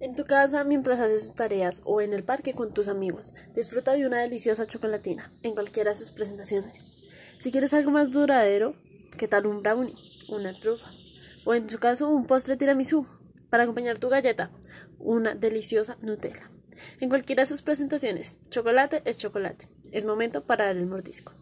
En tu casa mientras haces tus tareas o en el parque con tus amigos, disfruta de una deliciosa chocolatina en cualquiera de sus presentaciones. Si quieres algo más duradero, ¿qué tal un brownie, una trufa o en tu caso un postre tiramisú para acompañar tu galleta, una deliciosa Nutella? En cualquiera de sus presentaciones, chocolate es chocolate. Es momento para dar el mordisco.